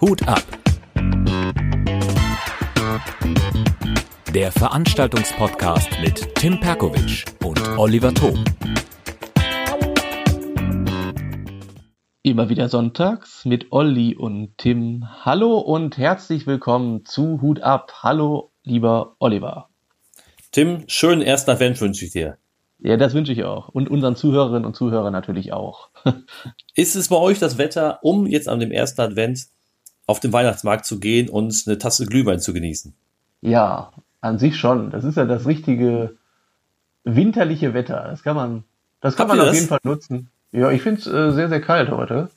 Hut ab. Der Veranstaltungspodcast mit Tim Perkovic und Oliver Thom. Immer wieder sonntags mit Olli und Tim. Hallo und herzlich willkommen zu Hut ab. Hallo, lieber Oliver. Tim, schönen ersten Advent wünsche ich dir. Ja, das wünsche ich auch. Und unseren Zuhörerinnen und Zuhörern natürlich auch. Ist es bei euch das Wetter, um jetzt an dem ersten Advent auf den Weihnachtsmarkt zu gehen und eine Tasse Glühwein zu genießen? Ja, an sich schon. Das ist ja das richtige winterliche Wetter. Das kann man, das kann Habt man auf das? jeden Fall nutzen. Ja, ich finde es äh, sehr, sehr kalt heute.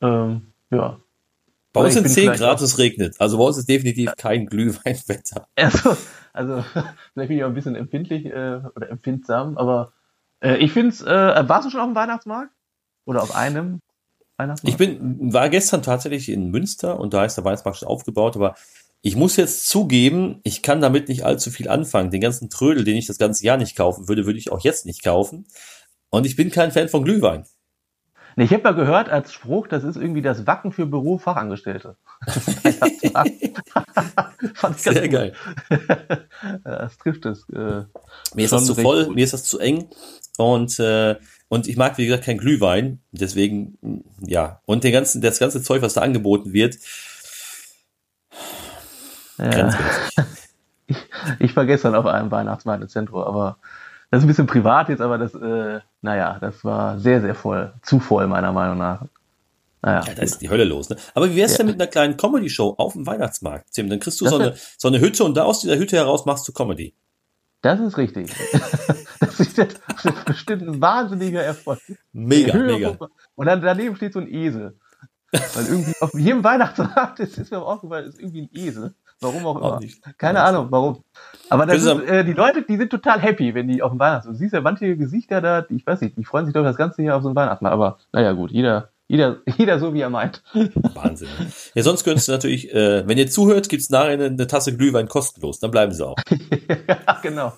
Ähm, ja. Bei uns sind bin 10 vielleicht Grad es regnet. Also bei uns ist definitiv kein Glühweinwetter. Also, also vielleicht bin ich auch ein bisschen empfindlich äh, oder empfindsam, aber äh, ich finde es, äh, warst du schon auf dem Weihnachtsmarkt? Oder auf einem Weihnachtsmarkt? Ich bin, war gestern tatsächlich in Münster und da ist der Weihnachtsmarkt schon aufgebaut, aber ich muss jetzt zugeben, ich kann damit nicht allzu viel anfangen. Den ganzen Trödel, den ich das ganze Jahr nicht kaufen würde, würde ich auch jetzt nicht kaufen. Und ich bin kein Fan von Glühwein. Nee, ich habe mal gehört als Spruch, das ist irgendwie das Wacken für Bürofachangestellte. Fand ich Sehr gut. geil. das trifft es. Äh, Mir ist das zu voll, gut. mir ist das zu eng und äh, und ich mag wie gesagt kein Glühwein, deswegen mh, ja und den ganzen das ganze Zeug, was da angeboten wird, ja. grenzwertig. Ich war gestern auf einem Weihnachtsmarkt im Zentrum, aber das ist ein bisschen privat jetzt, aber das, äh, naja, das war sehr, sehr voll. Zu voll, meiner Meinung nach. Naja, Ja, da ist die Hölle los. Ne? Aber wie wär's Ja. denn mit einer kleinen Comedy-Show auf dem Weihnachtsmarkt, Tim? Dann kriegst du Das so eine, so eine Hütte und da aus dieser Hütte heraus machst du Comedy. das ist richtig. das, ist jetzt, das ist bestimmt ein wahnsinniger Erfolg. Mega, mega. Und dann daneben steht so ein Esel. Weil irgendwie auf jedem Weihnachtsmarkt ist, ist mir auch aufgefallen, ist irgendwie ein Esel. Warum auch immer. Auch nicht. Keine Ahnung, warum. Aber das ist, äh, die Leute, die sind total happy, wenn die auf dem Weihnachtsmarkt. Du siehst ja manche Gesichter da, die, ich weiß nicht, die freuen sich doch das ganze Jahr auf so einen Weihnachtsmarkt. Aber naja, gut, jeder, jeder, jeder so wie er meint. Wahnsinn. Ja, sonst könntest du natürlich, äh, wenn ihr zuhört, gibt's nachher eine, eine Tasse Glühwein kostenlos. Dann bleiben sie auch. ja, genau.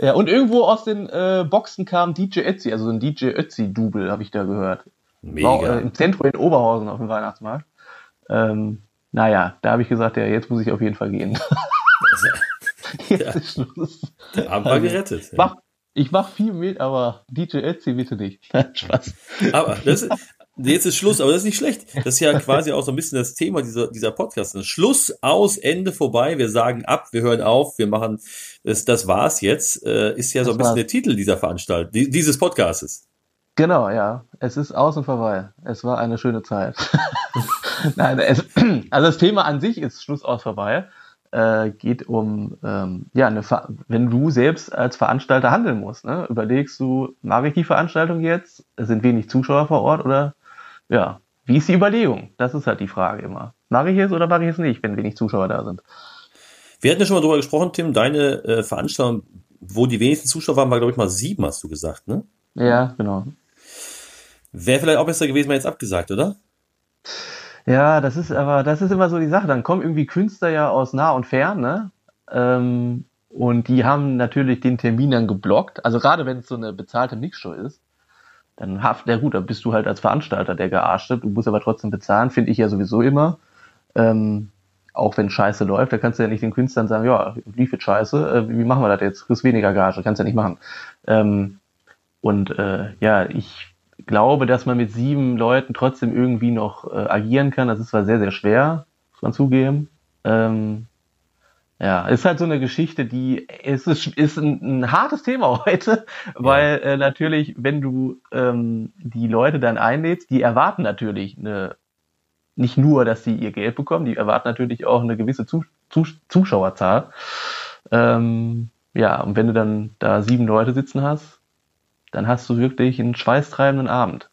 ja, und irgendwo aus den äh, Boxen kam DJ Ötzi, also so ein DJ Ötzi-Double, habe ich da gehört. War, Mega. äh, Im Zentrum in Oberhausen auf dem Weihnachtsmarkt. Ähm, naja, da habe ich gesagt, ja, jetzt muss ich auf jeden Fall gehen. jetzt Ja. ist Schluss. Der Abend war gerettet. Ich mach, ich mach viel mit, aber DJ Ötzi bitte nicht. Spaß. Aber das ist, jetzt ist Schluss, aber das ist nicht schlecht. Das ist ja quasi auch so ein bisschen das Thema dieser, dieser Podcast. Schluss, aus, Ende vorbei. Wir sagen ab, wir hören auf, wir machen, das, das war's jetzt, äh, ist ja so Das ein bisschen war's. der Titel dieser Veranstaltung, die- dieses Podcastes. Genau, ja. Es ist aus und vorbei. Es war eine schöne Zeit. Nein, es, also das Thema an sich ist Schluss aus vorbei. Äh, geht um, ähm, ja, eine, Ver wenn du selbst als Veranstalter handeln musst, ne? überlegst du, mache ich die Veranstaltung jetzt? Es sind wenig Zuschauer vor Ort oder, ja, wie ist die Überlegung? Das ist halt die Frage immer. Mache ich es oder mache ich es nicht, wenn wenig Zuschauer da sind? Wir hatten ja schon mal drüber gesprochen, Tim, deine äh, Veranstaltung, wo die wenigsten Zuschauer waren, war, glaube ich, mal sieben, hast du gesagt, ne? Ja, genau. Wäre vielleicht auch besser gewesen, mal jetzt abgesagt, oder? Ja, das ist aber, das ist immer so die Sache. Dann kommen irgendwie Künstler ja aus nah und fern, ne? Ähm, und die haben natürlich den Termin dann geblockt. Also gerade wenn es so eine bezahlte Mixshow ist, dann haft, ja gut, dann bist du halt als Veranstalter der gearschte. Du musst aber trotzdem bezahlen, finde ich ja sowieso immer. Ähm, auch wenn Scheiße läuft, da kannst du ja nicht den Künstlern sagen, ja, lief jetzt Scheiße, äh, wie machen wir das jetzt? Kriegst weniger Gage, kannst ja nicht machen. Ähm, und äh, ja, ich glaube, dass man mit sieben Leuten trotzdem irgendwie noch äh, agieren kann. Das ist zwar sehr, sehr schwer, muss man zugeben. Ähm, ja, ist halt so eine Geschichte, die es ist, ist ein, ein hartes Thema heute, weil äh, natürlich, wenn du ähm, die Leute dann einlädst, die erwarten natürlich eine, nicht nur, dass sie ihr Geld bekommen, die erwarten natürlich auch eine gewisse Zu Zu Zuschauerzahl. Ähm, ja, und wenn du dann da sieben Leute sitzen hast, dann hast du wirklich einen schweißtreibenden Abend.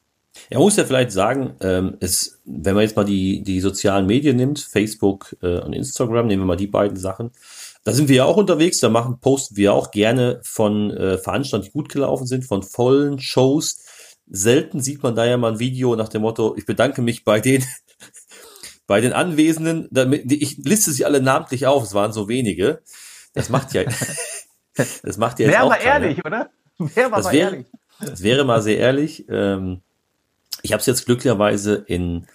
Er muss ja vielleicht sagen, ähm, es, wenn man jetzt mal die, die sozialen Medien nimmt, Facebook äh, und Instagram, nehmen wir mal die beiden Sachen, da sind wir ja auch unterwegs, da machen, posten wir auch gerne von äh, Veranstaltungen, die gut gelaufen sind, von vollen Shows. Selten sieht man da ja mal ein Video nach dem Motto, ich bedanke mich bei den, bei den Anwesenden, damit, ich liste sie alle namentlich auf, es waren so wenige. Das macht ja, das macht ja jetzt Wer auch war keiner. ehrlich, oder? Wer war Das mal wäre, ehrlich? das wäre mal sehr ehrlich. Ähm, Ich habe es jetzt glücklicherweise in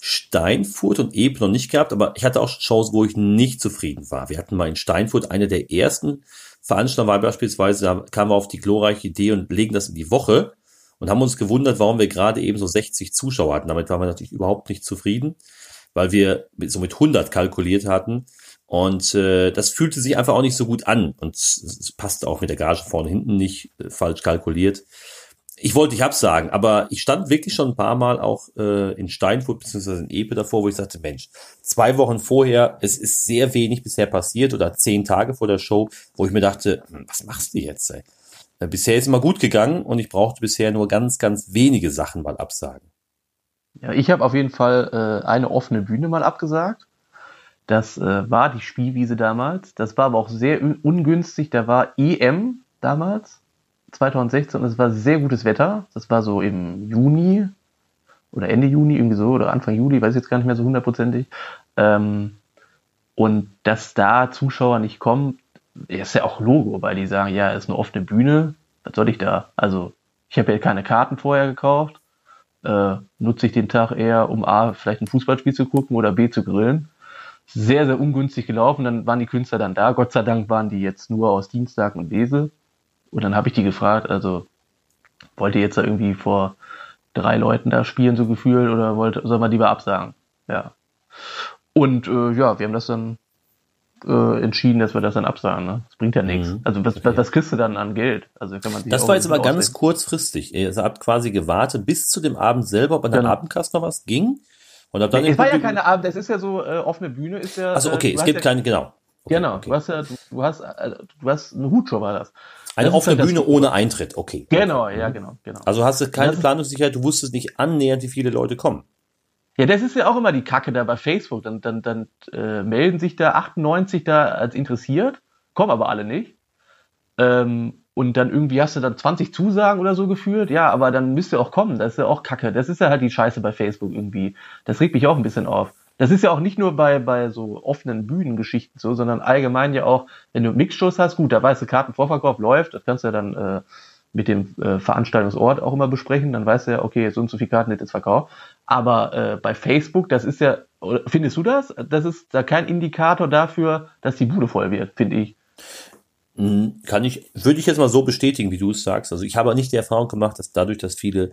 Steinfurt und Eben noch nicht gehabt, aber ich hatte auch Shows, wo ich nicht zufrieden war. Wir hatten mal in Steinfurt eine der ersten Veranstaltungen war beispielsweise, da kamen wir auf die glorreiche Idee und legen das in die Woche und haben uns gewundert, warum wir gerade eben so 60 Zuschauer hatten. Damit waren wir natürlich überhaupt nicht zufrieden, weil wir so mit 100 kalkuliert hatten. Und äh, das fühlte sich einfach auch nicht so gut an und es passte auch mit der Gage vorne hinten nicht äh, falsch kalkuliert ich wollte nicht absagen, aber ich stand wirklich schon ein paar Mal auch äh, in Steinfurt bzw. in Epe davor, wo ich sagte, Mensch, zwei Wochen vorher, es ist sehr wenig bisher passiert oder zehn Tage vor der Show, wo ich mir dachte, hm, was machst du jetzt? Ey? Äh, bisher ist immer gut gegangen und ich brauchte bisher nur ganz, ganz wenige Sachen mal absagen. Ja, ich habe auf jeden Fall äh, eine offene Bühne mal abgesagt. Das äh, war die Spielwiese damals. Das war aber auch sehr ungünstig. Da war EM damals 2016 und es war sehr gutes Wetter. Das war so im Juni oder Ende Juni, irgendwie so, oder Anfang Juli, weiß ich jetzt gar nicht mehr so hundertprozentig. Ähm, und dass da Zuschauer nicht kommen, ist ja auch Logo, weil die sagen, ja, ist eine offene Bühne, was soll ich da? Also, ich habe ja keine Karten vorher gekauft. Äh, nutze ich den Tag eher, um A, vielleicht ein Fußballspiel zu gucken oder B, zu grillen. Sehr, sehr ungünstig gelaufen. Dann waren die Künstler dann da. Gott sei Dank waren die jetzt nur aus Dienstag und Wesel. Und dann habe ich die gefragt, also wollt ihr jetzt da irgendwie vor drei Leuten da spielen, so gefühlt, oder wollt, soll man lieber absagen? Ja. Und äh, ja, wir haben das dann äh, entschieden, dass wir das dann absagen. Ne? Das bringt ja nichts. Mhm. Also was, was, was kriegst du dann an Geld? Also kann man das war jetzt aber ganz kurzfristig. Ihr habt quasi gewartet bis zu dem Abend selber, ob an der genau. Abendkast noch was ging. Und hab dann nee, es war ja keine Abend, das ist ja so äh, offene Bühne, ist ja. Also okay, es gibt ja, keine, genau. Okay, genau, okay. du hast ja, du, du hast, äh, du hast eine Hutshow war das. Eine offene Bühne ohne Eintritt, okay. Genau, ja, genau, genau. Also hast du keine Planungssicherheit, du wusstest nicht annähernd, wie viele Leute kommen. Ja, das ist ja auch immer die Kacke da bei Facebook. Dann, dann, dann äh, melden sich da 98 da als interessiert, kommen aber alle nicht. Ähm, und dann irgendwie hast du dann 20 Zusagen oder so geführt. Ja, aber dann müsst ihr auch kommen. Das ist ja auch Kacke. Das ist ja halt die Scheiße bei Facebook irgendwie. Das regt mich auch ein bisschen auf. Das ist ja auch nicht nur bei, bei so offenen Bühnengeschichten so, sondern allgemein ja auch, wenn du Mixshows hast, gut, da weißt du, Kartenvorverkauf läuft, das kannst du ja dann äh, mit dem äh, Veranstaltungsort auch immer besprechen, dann weißt du ja, okay, so und so viele Karten wird jetzt verkauft. Aber äh, bei Facebook, das ist ja, findest du das? Das ist da kein Indikator dafür, dass die Bude voll wird, finde ich. Hm, kann ich, würde ich jetzt mal so bestätigen, wie du es sagst. Also ich habe nicht die Erfahrung gemacht, dass dadurch, dass viele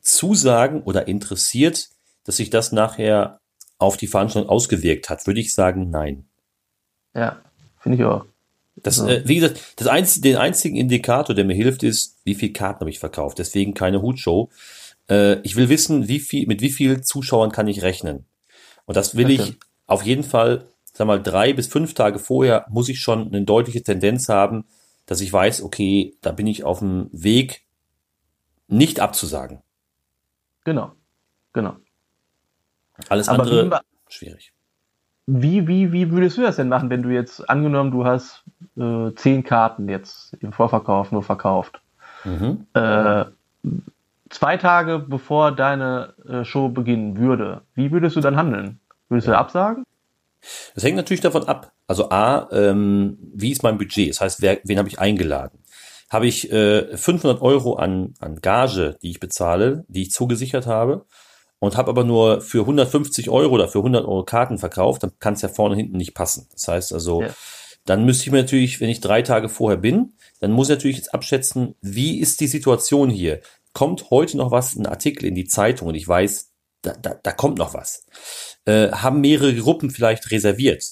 zusagen oder interessiert, dass sich das nachher auf die Veranstaltung ausgewirkt hat, würde ich sagen, nein. Ja, finde ich auch. Das, ja. äh, wie gesagt, das einzige, den einzigen Indikator, der mir hilft, ist, wie viel Karten habe ich verkauft. Deswegen keine Hutshow. Äh, ich will wissen, wie viel, mit wie vielen Zuschauern kann ich rechnen. Und das will okay. ich auf jeden Fall, sag mal, drei bis fünf Tage vorher muss ich schon eine deutliche Tendenz haben, dass ich weiß, okay, da bin ich auf dem Weg, nicht abzusagen. Genau, genau. Alles Aber andere wie, schwierig. Wie, wie, wie würdest du das denn machen, wenn du jetzt angenommen, du hast äh, zehn Karten jetzt im Vorverkauf nur verkauft? Mhm. Äh, zwei Tage bevor deine äh, Show beginnen würde, wie würdest du dann handeln? Würdest ja. du absagen? Das hängt natürlich davon ab. Also A, ähm, wie ist mein Budget? Das heißt, wer, wen habe ich eingeladen? Habe ich äh, 500 Euro an, an Gage, die ich bezahle, die ich zugesichert habe? und habe aber nur für 150 Euro oder für 100 Euro Karten verkauft, dann kann es ja vorne und hinten nicht passen. Das heißt also, ja. dann müsste ich mir natürlich, wenn ich drei Tage vorher bin, dann muss ich natürlich jetzt abschätzen, wie ist die Situation hier? Kommt heute noch was, ein Artikel in die Zeitung und ich weiß, da, da, da kommt noch was. Äh, haben mehrere Gruppen vielleicht reserviert?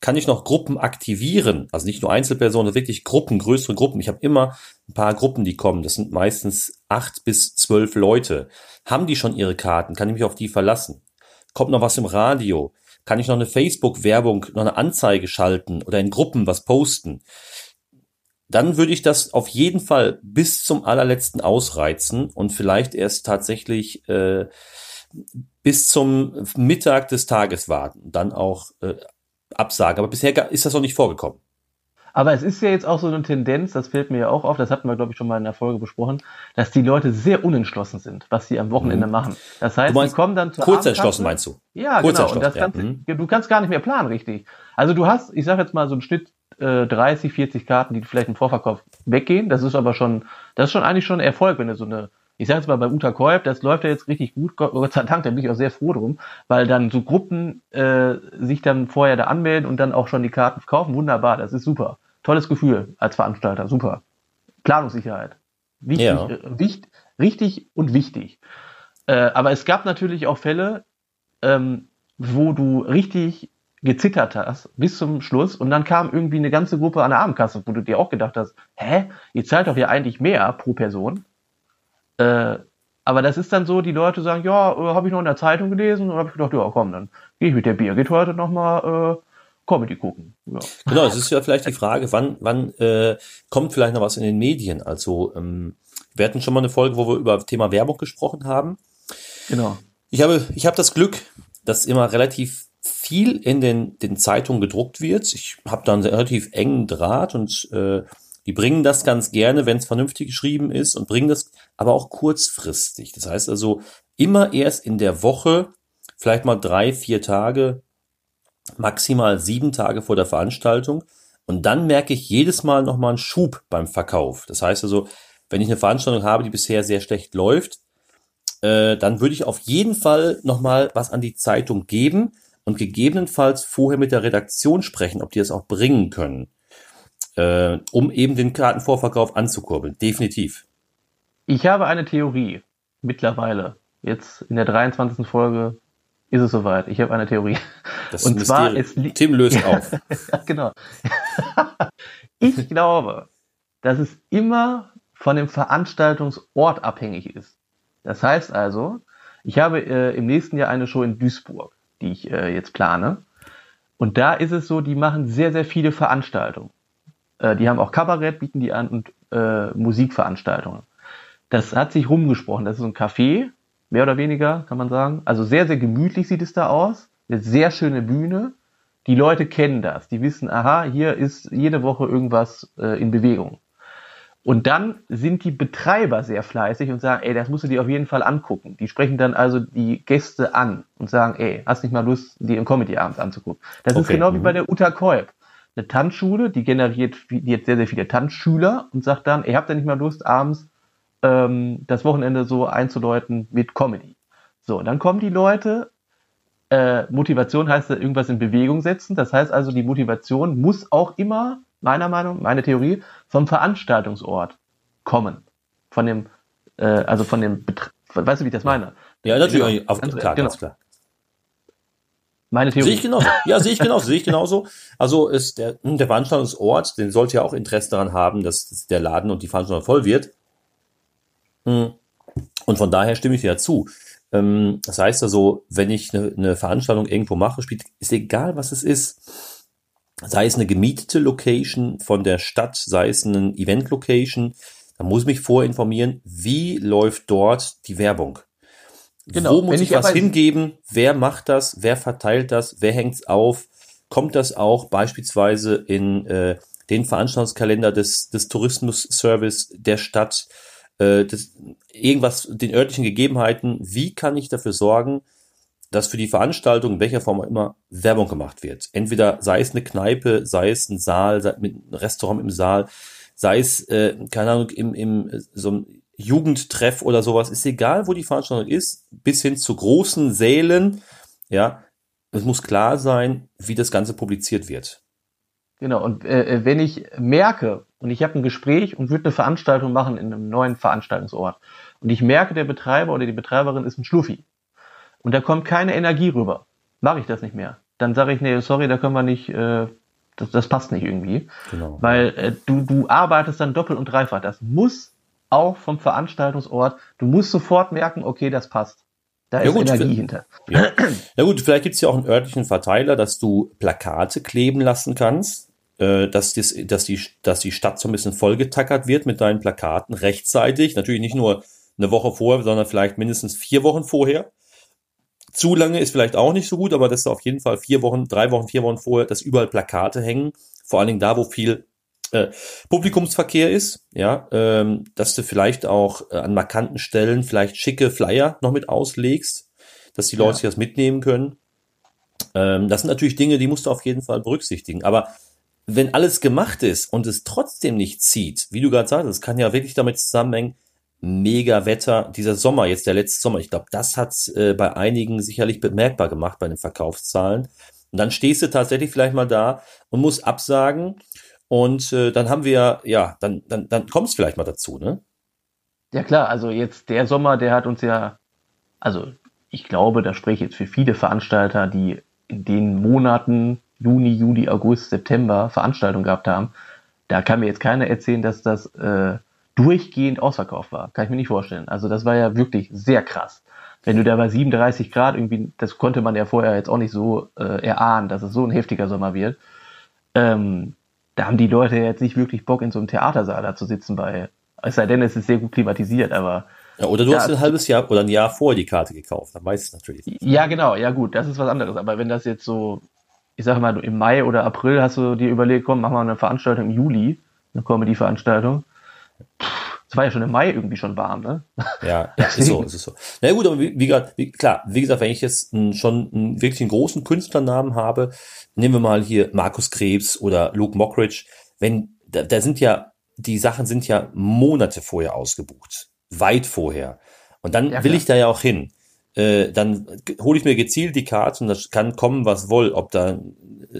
kann ich noch Gruppen aktivieren, also nicht nur Einzelpersonen, wirklich Gruppen, größere Gruppen. Ich habe immer ein paar Gruppen, die kommen. Das sind meistens acht bis zwölf Leute. Haben die schon ihre Karten? Kann ich mich auf die verlassen? Kommt noch was im Radio? Kann ich noch eine Facebook-Werbung, noch eine Anzeige schalten oder in Gruppen was posten? Dann würde ich das auf jeden Fall bis zum allerletzten ausreizen und vielleicht erst tatsächlich äh, bis zum Mittag des Tages warten. Dann auch äh, Absage. Aber bisher ist das noch nicht vorgekommen. Aber es ist ja jetzt auch so eine Tendenz, das fällt mir ja auch auf, das hatten wir, glaube ich, schon mal in der Folge besprochen, dass die Leute sehr unentschlossen sind, was sie am Wochenende mhm. machen. Das heißt, sie kommen dann zur Kurz entschlossen meinst du? Ja, kurz genau. Und das ja. mhm. Du kannst gar nicht mehr planen, richtig. Also du hast, ich sage jetzt mal so einen Schnitt äh, 30, 40 Karten, die vielleicht im Vorverkauf weggehen. Das ist aber schon, das ist schon eigentlich schon ein Erfolg, wenn du so eine Ich sage jetzt mal bei Uta Kolb, das läuft ja jetzt richtig gut, Gott sei Dank, da bin ich auch sehr froh drum, weil dann so Gruppen äh, sich dann vorher da anmelden und dann auch schon die Karten kaufen. Wunderbar, das ist super. Tolles Gefühl als Veranstalter, super. Planungssicherheit. Wichtig, ja. äh, wichtig, richtig und wichtig. Äh, aber es gab natürlich auch Fälle, ähm, wo du richtig gezittert hast bis zum Schluss und dann kam irgendwie eine ganze Gruppe an der Abendkasse, wo du dir auch gedacht hast, hä, ihr zahlt doch ja eigentlich mehr pro Person. Äh, aber das ist dann so, die Leute sagen, ja, äh, habe ich noch in der Zeitung gelesen und habe ich gedacht, ja, komm, dann gehe ich mit der Birgit heute nochmal äh, Comedy gucken. Ja. Genau, es ist ja vielleicht die Frage, wann, wann äh, kommt vielleicht noch was in den Medien? Also ähm, wir hatten schon mal eine Folge, wo wir über Thema Werbung gesprochen haben. Genau. Ich habe, ich habe das Glück, dass immer relativ viel in den, den Zeitungen gedruckt wird. Ich habe da einen relativ engen Draht und äh, die bringen das ganz gerne, wenn es vernünftig geschrieben ist und bringen das aber auch kurzfristig. Das heißt also immer erst in der Woche, vielleicht mal drei, vier Tage, maximal sieben Tage vor der Veranstaltung. Und dann merke ich jedes Mal nochmal einen Schub beim Verkauf. Das heißt also, wenn ich eine Veranstaltung habe, die bisher sehr schlecht läuft, äh, dann würde ich auf jeden Fall nochmal was an die Zeitung geben und gegebenenfalls vorher mit der Redaktion sprechen, ob die das auch bringen können, äh, um eben den Kartenvorverkauf anzukurbeln. Definitiv. Ich habe eine Theorie mittlerweile. Jetzt in der 23. Folge ist es soweit. Ich habe eine Theorie. Das und zwar ist Tim löst auf. genau. ich glaube, dass es immer von dem Veranstaltungsort abhängig ist. Das heißt also, ich habe äh, im nächsten Jahr eine Show in Duisburg, die ich äh, jetzt plane. Und da ist es so, die machen sehr, sehr viele Veranstaltungen. Äh, die haben auch Kabarett, bieten die an und äh, Musikveranstaltungen. Das hat sich rumgesprochen. Das ist so ein Café, mehr oder weniger, kann man sagen. Also sehr, sehr gemütlich sieht es da aus. Eine sehr schöne Bühne. Die Leute kennen das. Die wissen, aha, hier ist jede Woche irgendwas äh, in Bewegung. Und dann sind die Betreiber sehr fleißig und sagen, ey, das musst du dir auf jeden Fall angucken. Die sprechen dann also die Gäste an und sagen, ey, hast nicht mal Lust, die im Comedy abends anzugucken. Das okay. ist genau wie bei der Uta Kolb. Eine Tanzschule, die generiert jetzt sehr, sehr viele Tanzschüler und sagt dann, ey, habt ihr nicht mal Lust, abends ähm, das Wochenende so einzuläuten mit Comedy. So, dann kommen die Leute, äh, Motivation heißt irgendwas in Bewegung setzen. Das heißt also, die Motivation muss auch immer, meiner Meinung, meine Theorie, vom Veranstaltungsort kommen. Von dem, äh, also von dem, Betre weißt du, wie ich das meine? Ja, natürlich, auf, ganz, klar, genau. ganz klar. Meine Theorie. Sehe ich genauso. Ja, sehe ich genauso, sehe ich genauso. Also ist der, der Veranstaltungsort, den sollte ja auch Interesse daran haben, dass der Laden und die Veranstaltung voll wird. Hm. Und von daher stimme ich dir zu. Ähm, das heißt also, wenn ich eine, eine Veranstaltung irgendwo mache, spielt, ist egal, was es ist. Sei es eine gemietete Location von der Stadt, sei es eine Event-Location, da muss ich mich vorinformieren, wie läuft dort die Werbung. Genau. Wo muss ich, ich was hingeben? Wer macht das? Wer verteilt das? Wer hängt's auf? Kommt das auch beispielsweise in äh, den Veranstaltungskalender des, des Tourismus-Service der Stadt? äh, das, irgendwas, den örtlichen Gegebenheiten, wie kann ich dafür sorgen, dass für die Veranstaltung, in welcher Form auch immer, Werbung gemacht wird. Entweder sei es eine Kneipe, sei es ein Saal, sei mit einem Restaurant im Saal, sei es, äh, keine Ahnung, im, im so einem Jugendtreff oder sowas, ist egal, wo die Veranstaltung ist, bis hin zu großen Sälen, ja, es muss klar sein, wie das Ganze publiziert wird. Genau, und äh, wenn ich merke, und ich habe ein Gespräch und würde eine Veranstaltung machen in einem neuen Veranstaltungsort, und ich merke, der Betreiber oder die Betreiberin ist ein Schluffi, und da kommt keine Energie rüber, mache ich das nicht mehr. Dann sage ich, nee, sorry, da können wir nicht, äh, das, das passt nicht irgendwie. Genau. Weil äh, du, du arbeitest dann doppelt und dreifach. Das muss auch vom Veranstaltungsort, du musst sofort merken, okay, das passt. Da ja, ist gut, Energie hinter. Ja. ja gut, vielleicht gibt es ja auch einen örtlichen Verteiler, dass du Plakate kleben lassen kannst äh, dass, das, dass, die, dass die Stadt so ein bisschen vollgetackert wird mit deinen Plakaten rechtzeitig. Natürlich nicht nur eine Woche vorher, sondern vielleicht mindestens vier Wochen vorher. Zu lange ist vielleicht auch nicht so gut, aber dass du auf jeden Fall vier Wochen, drei Wochen, vier Wochen vorher, dass überall Plakate hängen. Vor allen Dingen da, wo viel äh, Publikumsverkehr ist, ja, ähm, dass du vielleicht auch äh, an markanten Stellen vielleicht schicke Flyer noch mit auslegst, dass die Leute ja. sich das mitnehmen können. Ähm, das sind natürlich Dinge, die musst du auf jeden Fall berücksichtigen. Aber wenn alles gemacht ist und es trotzdem nicht zieht, wie du gerade sagst, es kann ja wirklich damit zusammenhängen, mega Wetter, dieser Sommer, jetzt der letzte Sommer, ich glaube, das hat äh, bei einigen sicherlich bemerkbar gemacht bei den Verkaufszahlen. Und dann stehst du tatsächlich vielleicht mal da und musst absagen. Und äh, dann haben wir, ja, dann, dann, dann kommt es vielleicht mal dazu, ne? Ja klar, also jetzt der Sommer, der hat uns ja, also ich glaube, da spreche ich jetzt für viele Veranstalter, die in den Monaten Juni, Juli, August, September Veranstaltungen gehabt haben. Da kann mir jetzt keiner erzählen, dass das äh, durchgehend ausverkauft war. Kann ich mir nicht vorstellen. Also das war ja wirklich sehr krass. Wenn du da bei 37 Grad irgendwie, das konnte man ja vorher jetzt auch nicht so äh, erahnen, dass es so ein heftiger Sommer wird. Ähm, da haben die Leute jetzt nicht wirklich Bock, in so einem Theatersaal da zu sitzen bei, es sei denn, es ist sehr gut klimatisiert, aber. Ja, oder du ja, hast ein halbes Jahr oder ein Jahr vorher die Karte gekauft, dann weißt du natürlich. Ja, genau, ja gut, das ist was anderes. Aber wenn das jetzt so, ich sag mal, im Mai oder April hast du dir überlegt, komm, mach mal eine Veranstaltung im Juli, eine Comedy-Veranstaltung. Es war ja schon im Mai irgendwie schon warm, ne? Ja, ja ist so, ist so. Na gut, aber wie, wie, grad, wie, klar, wie gesagt, wenn ich jetzt einen, schon einen wirklich einen großen Künstlernamen habe, nehmen wir mal hier Markus Krebs oder Luke Mockridge, wenn, da, da sind ja, die Sachen sind ja Monate vorher ausgebucht. Weit vorher. Und dann ja, will ich da ja auch hin. Äh, dann hole ich mir gezielt die Karte und das kann kommen, was woll, ob da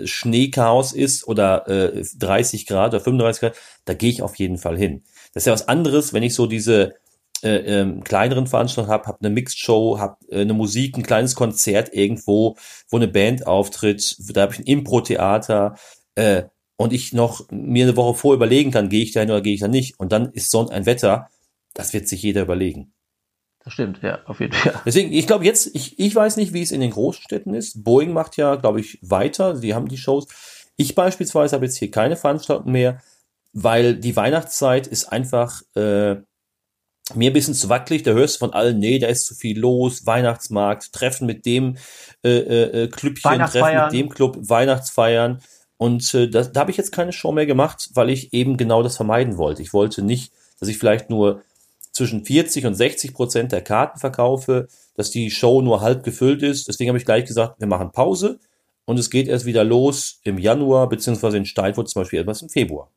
Schneechaos ist oder äh, 30 Grad oder 35 Grad, da gehe ich auf jeden Fall hin. Das ist ja was anderes, wenn ich so diese äh, ähm, kleineren Veranstaltungen habe, habe eine Mixed Show, habe äh, eine Musik, ein kleines Konzert irgendwo, wo eine Band auftritt, da habe ich ein Impro-Theater äh, und ich noch mir eine Woche vor überlegen kann, gehe ich da hin oder gehe ich da nicht. Und dann ist so ein Wetter, das wird sich jeder überlegen. Das stimmt, ja, auf jeden Fall. Deswegen, ich glaube jetzt, ich, ich weiß nicht, wie es in den Großstädten ist. Boeing macht ja, glaube ich, weiter. Sie haben die Shows. Ich beispielsweise habe jetzt hier keine Veranstaltung mehr weil die Weihnachtszeit ist einfach äh, mir ein bisschen zu wackelig. Da hörst du von allen, nee, da ist zu viel los, Weihnachtsmarkt, Treffen mit dem äh, äh, Klüppchen, Treffen mit dem Club, Weihnachtsfeiern. Und äh, da, da habe ich jetzt keine Show mehr gemacht, weil ich eben genau das vermeiden wollte. Ich wollte nicht, dass ich vielleicht nur zwischen 40 und 60 Prozent der Karten verkaufe, dass die Show nur halb gefüllt ist. Deswegen habe ich gleich gesagt, wir machen Pause und es geht erst wieder los im Januar, beziehungsweise in Steinfurt zum Beispiel etwas im Februar.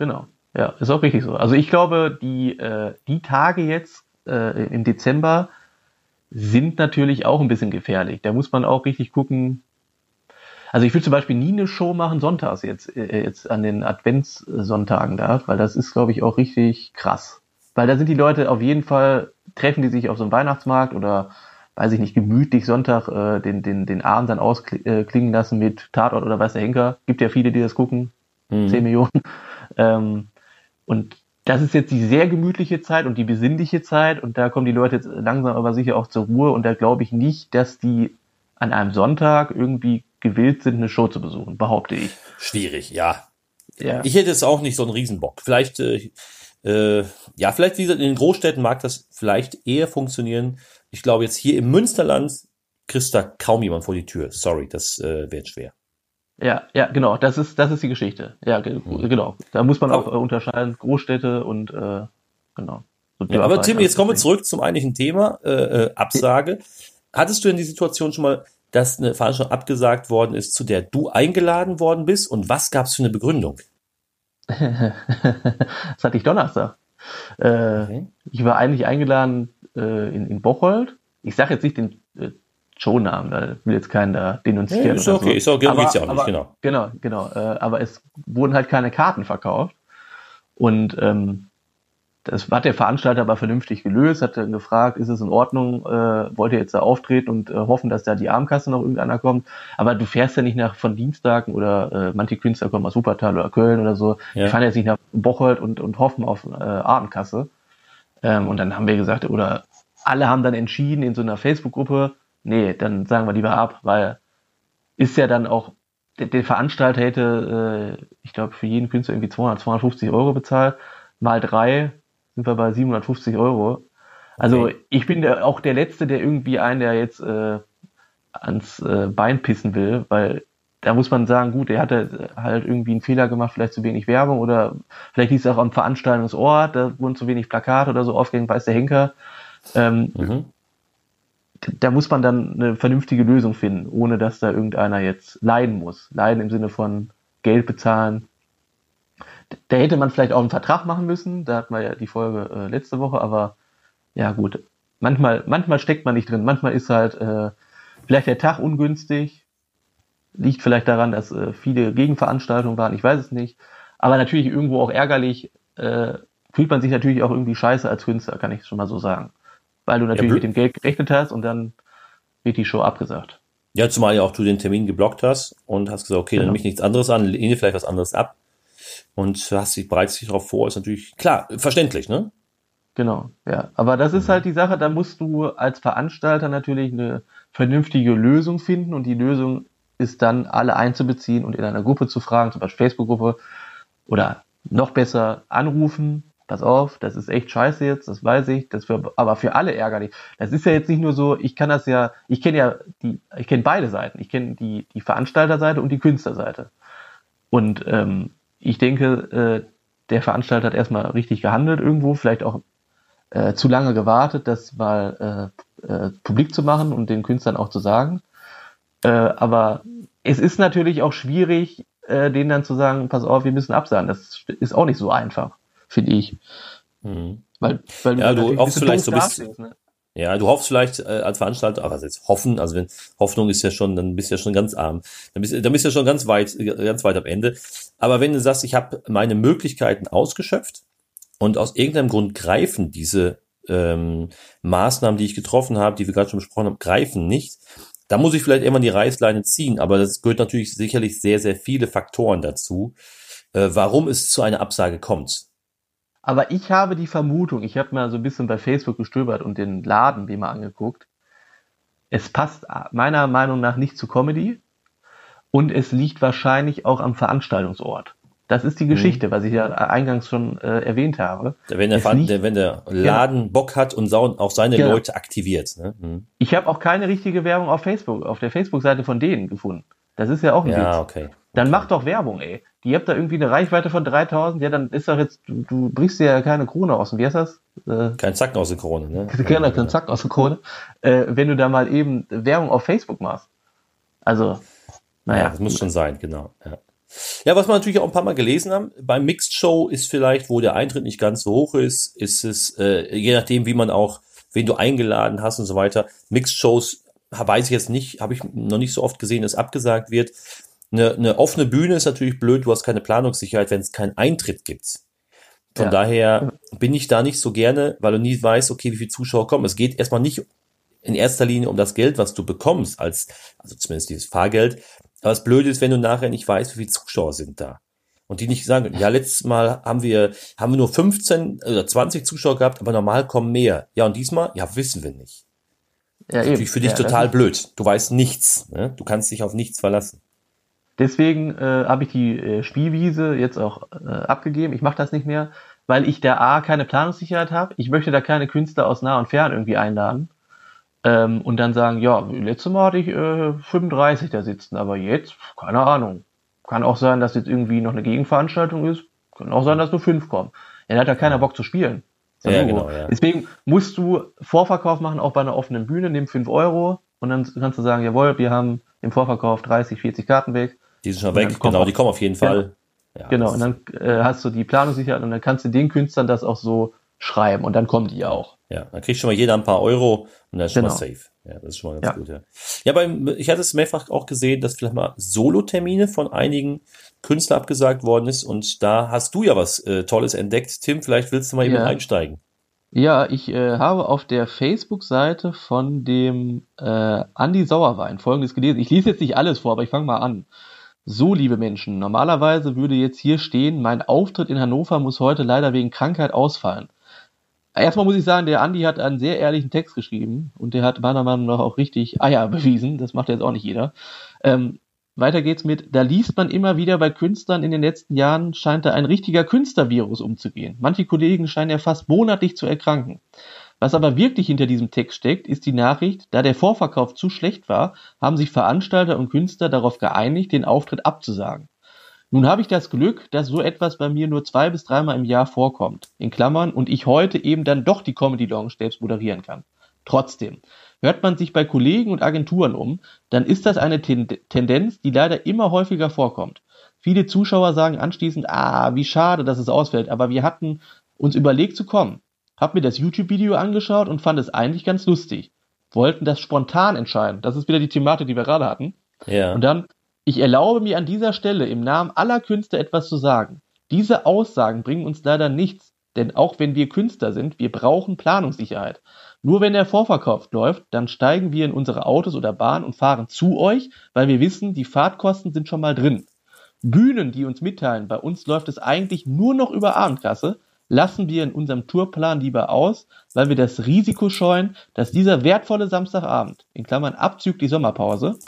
Genau. Ja, ist auch richtig so. Also ich glaube, die, äh, die Tage jetzt äh, im Dezember sind natürlich auch ein bisschen gefährlich. Da muss man auch richtig gucken. Also ich will zum Beispiel nie eine Show machen sonntags jetzt, äh, jetzt an den Adventssonntagen da, weil das ist, glaube ich, auch richtig krass. Weil da sind die Leute auf jeden Fall, treffen die sich auf so einem Weihnachtsmarkt oder weiß ich nicht, gemütlich Sonntag äh, den, den, den Abend dann ausklingen lassen mit Tatort oder weiß der Henker. Gibt ja viele, die das gucken. Mhm. 10 Millionen. Ähm, und das ist jetzt die sehr gemütliche Zeit und die besinnliche Zeit und da kommen die Leute jetzt langsam aber sicher auch zur Ruhe und da glaube ich nicht, dass die an einem Sonntag irgendwie gewillt sind, eine Show zu besuchen, behaupte ich. Schwierig, ja. ja. Ich hätte es auch nicht so einen Riesenbock. Vielleicht, äh, äh, ja, vielleicht wie gesagt, in den Großstädten mag das vielleicht eher funktionieren. Ich glaube jetzt hier im Münsterland kriegst da kaum jemand vor die Tür. Sorry, das äh, wird schwer. Ja, ja, genau, das ist, das ist die Geschichte. Ja, mhm. genau. Da muss man auch äh, unterscheiden, Großstädte und äh, genau. Ja, aber Tim, jetzt kommen wir zurück zum eigentlichen Thema, äh, äh, Absage. Hattest du denn die Situation schon mal, dass eine Veranstaltung abgesagt worden ist, zu der du eingeladen worden bist? Und was gab es für eine Begründung? das hatte ich Donnerstag. Äh, okay. Ich war eigentlich eingeladen äh, in, in Bocholt. Ich sage jetzt nicht den Shownamen, da will jetzt keinen da denunzieren. Ja, ist okay, so. ist okay, aber, geht's ja auch aber, nicht, genau. Genau, genau. Äh, aber es wurden halt keine Karten verkauft. Und ähm, das hat der Veranstalter aber vernünftig gelöst, hat dann gefragt, ist es in Ordnung, äh, wollt ihr jetzt da auftreten und äh, hoffen, dass da die Armkasse noch irgendeiner kommt. Aber du fährst ja nicht nach von Dienstagen oder äh, manche Künstler kommen aus Wuppertal oder Köln oder so. Ja. Die fahren jetzt nicht nach Bocholt und, und hoffen auf äh, Abendkasse. Ähm, und dann haben wir gesagt, oder alle haben dann entschieden in so einer Facebook-Gruppe, nee, dann sagen wir lieber ab, weil ist ja dann auch, der, der Veranstalter hätte, äh, ich glaube, für jeden Künstler irgendwie 200, 250 Euro bezahlt. Mal drei sind wir bei 750 Euro. Also okay. ich bin der, auch der Letzte, der irgendwie einen, der jetzt äh, ans äh, Bein pissen will, weil da muss man sagen, gut, er hatte halt irgendwie einen Fehler gemacht, vielleicht zu wenig Werbung oder vielleicht liegt es auch am Veranstaltungsort, da wurden zu wenig Plakate oder so aufgehängt, weiß der Henker. Ähm, mhm da muss man dann eine vernünftige Lösung finden, ohne dass da irgendeiner jetzt leiden muss. Leiden im Sinne von Geld bezahlen. da hätte man vielleicht auch einen Vertrag machen müssen. Da hatten wir ja die Folge äh, letzte Woche, aber ja gut. Manchmal, manchmal steckt man nicht drin. Manchmal ist halt äh, vielleicht der Tag ungünstig. Liegt vielleicht daran, dass äh, viele Gegenveranstaltungen waren. Ich weiß es nicht. Aber natürlich irgendwo auch ärgerlich. Äh, fühlt man sich natürlich auch irgendwie scheiße als Künstler, kann ich schon mal so sagen. Weil du natürlich ja, mit dem Geld gerechnet hast und dann wird die Show abgesagt. Ja, zumal ja auch du den Termin geblockt hast und hast gesagt, okay, genau. dann nehme ich nichts anderes an, lehne vielleicht was anderes ab und hast dich bereits dich darauf vor, ist natürlich klar, verständlich, ne? Genau, ja. Aber das ist halt die Sache, da musst du als Veranstalter natürlich eine vernünftige Lösung finden und die Lösung ist dann, alle einzubeziehen und in einer Gruppe zu fragen, zum Beispiel Facebook-Gruppe oder noch besser anrufen, pass auf, das ist echt scheiße jetzt, das weiß ich, das für, aber für alle ärgerlich. Das ist ja jetzt nicht nur so, ich kann das ja, ich kenne ja die, ich kenne beide Seiten. Ich kenne die, die Veranstalterseite und die Künstlerseite. Und ähm, ich denke, äh, der Veranstalter hat erstmal richtig gehandelt irgendwo, vielleicht auch äh, zu lange gewartet, das mal äh, äh, publik zu machen und den Künstlern auch zu sagen. Äh, aber es ist natürlich auch schwierig, äh, denen dann zu sagen, pass auf, wir müssen absagen. Das ist auch nicht so einfach finde ich. Mhm. Weil, weil ja, du hoffst vielleicht so ein bisschen. Ne? Ja, du hoffst vielleicht äh, als Veranstalter, aber jetzt hoffen, also wenn Hoffnung ist ja schon, dann bist du ja schon ganz arm, dann bist, dann bist du ja schon ganz weit, ganz weit am Ende. Aber wenn du sagst, ich habe meine Möglichkeiten ausgeschöpft und aus irgendeinem Grund greifen diese ähm, Maßnahmen, die ich getroffen habe, die wir gerade schon besprochen haben, greifen nicht, da muss ich vielleicht immer die Reißleine ziehen. Aber das gehört natürlich sicherlich sehr, sehr viele Faktoren dazu, äh, warum es zu einer Absage kommt. Aber ich habe die Vermutung, ich habe mal so ein bisschen bei Facebook gestöbert und den Laden mir mal angeguckt. Es passt meiner Meinung nach nicht zu Comedy und es liegt wahrscheinlich auch am Veranstaltungsort. Das ist die mhm. Geschichte, mhm. was ich ja eingangs schon äh, erwähnt habe. Wenn der, liegt, der, wenn der Laden ja. Bock hat und auch seine genau. Leute aktiviert. Ne? Mhm. Ich habe auch keine richtige Werbung auf Facebook, auf der Facebook-Seite von denen gefunden. Das ist ja auch ein ja, Witz. Okay. Dann okay. mach doch Werbung, ey die habt da irgendwie eine Reichweite von 3000, ja, dann ist doch jetzt, du, du brichst dir ja keine Krone aus. Und wie heißt das? Äh, kein Zacken aus der Krone, ne? Kein, kein Zacken aus der Krone. Äh, wenn du da mal eben Werbung auf Facebook machst. Also, naja. Ja, das muss schon sein, genau. Ja. Ja, was wir natürlich auch ein paar Mal gelesen haben, beim Mixed Show ist vielleicht, wo der Eintritt nicht ganz so hoch ist, ist es, äh, je nachdem, wie man auch, wen du eingeladen hast und so weiter. Mixed Shows weiß ich jetzt nicht, habe ich noch nicht so oft gesehen, dass abgesagt wird. Eine, eine offene Bühne ist natürlich blöd, du hast keine Planungssicherheit, wenn es keinen Eintritt gibt. Von ja. daher bin ich da nicht so gerne, weil du nie weißt, okay, wie viele Zuschauer kommen. Es geht erstmal nicht in erster Linie um das Geld, was du bekommst, als, also zumindest dieses Fahrgeld. Aber das Blöde ist, wenn du nachher nicht weißt, wie viele Zuschauer sind da. Und die nicht sagen, ja, letztes Mal haben wir, haben wir nur 15 oder 20 Zuschauer gehabt, aber normal kommen mehr. Ja, und diesmal, ja, wissen wir nicht. Ja, das ist natürlich für dich ja, total blöd. Du weißt nichts. Ne? Du kannst dich auf nichts verlassen. Deswegen äh, habe ich die äh, Spielwiese jetzt auch äh, abgegeben. Ich mache das nicht mehr, weil ich da A keine Planungssicherheit habe. Ich möchte da keine Künstler aus nah und fern irgendwie einladen. Ähm, und dann sagen, ja, letztes Mal hatte ich äh, 35 da sitzen, aber jetzt, keine Ahnung. Kann auch sein, dass jetzt irgendwie noch eine Gegenveranstaltung ist. Kann auch sein, dass nur fünf kommen. Ja, da hat ja keiner Bock zu spielen. Ja, genau, ja. Deswegen musst du Vorverkauf machen, auch bei einer offenen Bühne, nimm fünf Euro und dann kannst du sagen, jawohl, wir haben im Vorverkauf 30, 40 Karten weg. Die sind schon weg, genau, die kommen auf jeden Fall. Ja, genau, und dann äh, hast du die Planungssicherheit und dann kannst du den Künstlern das auch so schreiben und dann kommen die ja auch. Ja, dann kriegst schon mal jeder ein paar Euro und dann ist genau. schon mal safe. Ja, das ist schon mal ganz ja. gut, ja. Ja, beim, ich hatte es mehrfach auch gesehen, dass vielleicht mal Solo-Termine von einigen Künstlern abgesagt worden ist und da hast du ja was äh, Tolles entdeckt. Tim, vielleicht willst du mal eben ja. einsteigen. Ja, ich äh, habe auf der Facebook-Seite von dem äh, Andy Sauerwein folgendes gelesen. Ich lese jetzt nicht alles vor, aber ich fange mal an. So, liebe Menschen, normalerweise würde jetzt hier stehen, mein Auftritt in Hannover muss heute leider wegen Krankheit ausfallen. Erstmal muss ich sagen, der Andi hat einen sehr ehrlichen Text geschrieben und der hat meiner Meinung nach auch richtig Eier bewiesen. Das macht jetzt auch nicht jeder. Ähm, weiter geht's mit, da liest man immer wieder bei Künstlern in den letzten Jahren, scheint da ein richtiger Künstlervirus umzugehen. Manche Kollegen scheinen ja fast monatlich zu erkranken. Was aber wirklich hinter diesem Text steckt, ist die Nachricht, da der Vorverkauf zu schlecht war, haben sich Veranstalter und Künstler darauf geeinigt, den Auftritt abzusagen. Nun habe ich das Glück, dass so etwas bei mir nur zwei bis dreimal im Jahr vorkommt. In Klammern und ich heute eben dann doch die Comedy Lounge selbst moderieren kann. Trotzdem, Hört man sich bei Kollegen und Agenturen um, dann ist das eine Tendenz, die leider immer häufiger vorkommt. Viele Zuschauer sagen anschließend, ah, wie schade, dass es ausfällt, aber wir hatten uns überlegt zu kommen. Hab mir das YouTube-Video angeschaut und fand es eigentlich ganz lustig. Wollten das spontan entscheiden. Das ist wieder die Thematik, die wir gerade hatten. Ja. Und dann, ich erlaube mir an dieser Stelle im Namen aller Künstler etwas zu sagen. Diese Aussagen bringen uns leider nichts, denn auch wenn wir Künstler sind, wir brauchen Planungssicherheit. Nur wenn der Vorverkauf läuft, dann steigen wir in unsere Autos oder Bahn und fahren zu euch, weil wir wissen, die Fahrtkosten sind schon mal drin. Bühnen, die uns mitteilen, bei uns läuft es eigentlich nur noch über Abendkasse, lassen wir in unserem Tourplan lieber aus, weil wir das Risiko scheuen, dass dieser wertvolle Samstagabend, in Klammern abzüglich Sommerpause,